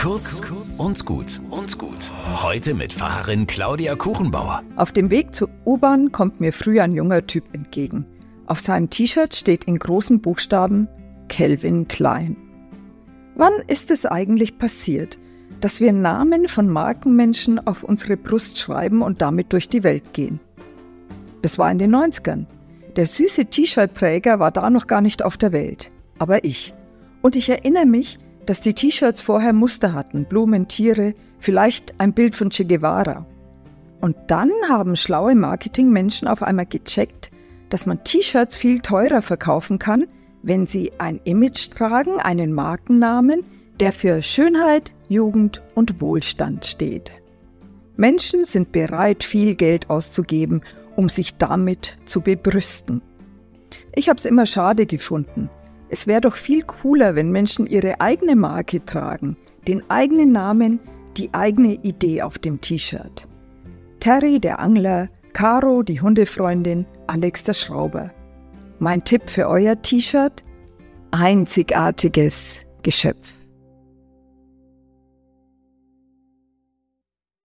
Kurz und gut und gut. Heute mit Pfarrerin Claudia Kuchenbauer. Auf dem Weg zur U-Bahn kommt mir früh ein junger Typ entgegen. Auf seinem T-Shirt steht in großen Buchstaben Calvin Klein. Wann ist es eigentlich passiert, dass wir Namen von Markenmenschen auf unsere Brust schreiben und damit durch die Welt gehen? Das war in den 90ern. Der süße T-Shirt-Träger war da noch gar nicht auf der Welt, aber ich. Und ich erinnere mich, dass die T-Shirts vorher Muster hatten, Blumen, Tiere, vielleicht ein Bild von Che Guevara. Und dann haben schlaue Marketingmenschen auf einmal gecheckt, dass man T-Shirts viel teurer verkaufen kann, wenn sie ein Image tragen, einen Markennamen, der für Schönheit, Jugend und Wohlstand steht. Menschen sind bereit, viel Geld auszugeben, um sich damit zu bebrüsten. Ich habe es immer schade gefunden, es wäre doch viel cooler, wenn Menschen ihre eigene Marke tragen, den eigenen Namen, die eigene Idee auf dem T-Shirt. Terry der Angler, Caro die Hundefreundin, Alex der Schrauber. Mein Tipp für euer T-Shirt? Einzigartiges Geschöpf.